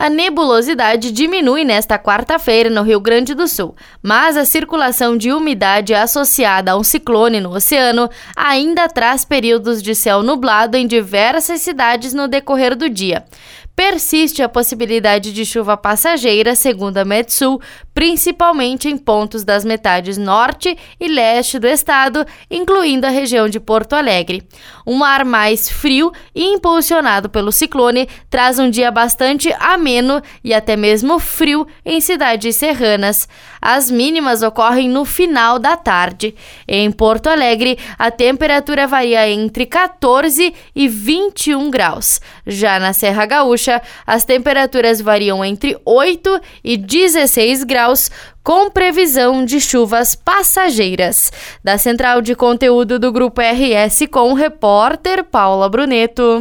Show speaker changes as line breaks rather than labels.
A nebulosidade diminui nesta quarta-feira no Rio Grande do Sul, mas a circulação de umidade associada a um ciclone no oceano ainda traz períodos de céu nublado em diversas cidades no decorrer do dia persiste a possibilidade de chuva passageira, segundo a Metsul, principalmente em pontos das metades norte e leste do estado, incluindo a região de Porto Alegre. Um ar mais frio e impulsionado pelo ciclone traz um dia bastante ameno e até mesmo frio em cidades serranas. As mínimas ocorrem no final da tarde. Em Porto Alegre, a temperatura varia entre 14 e 21 graus. Já na Serra Gaúcha, as temperaturas variam entre 8 e 16 graus, com previsão de chuvas passageiras. Da central de conteúdo do Grupo RS com o repórter Paula Bruneto.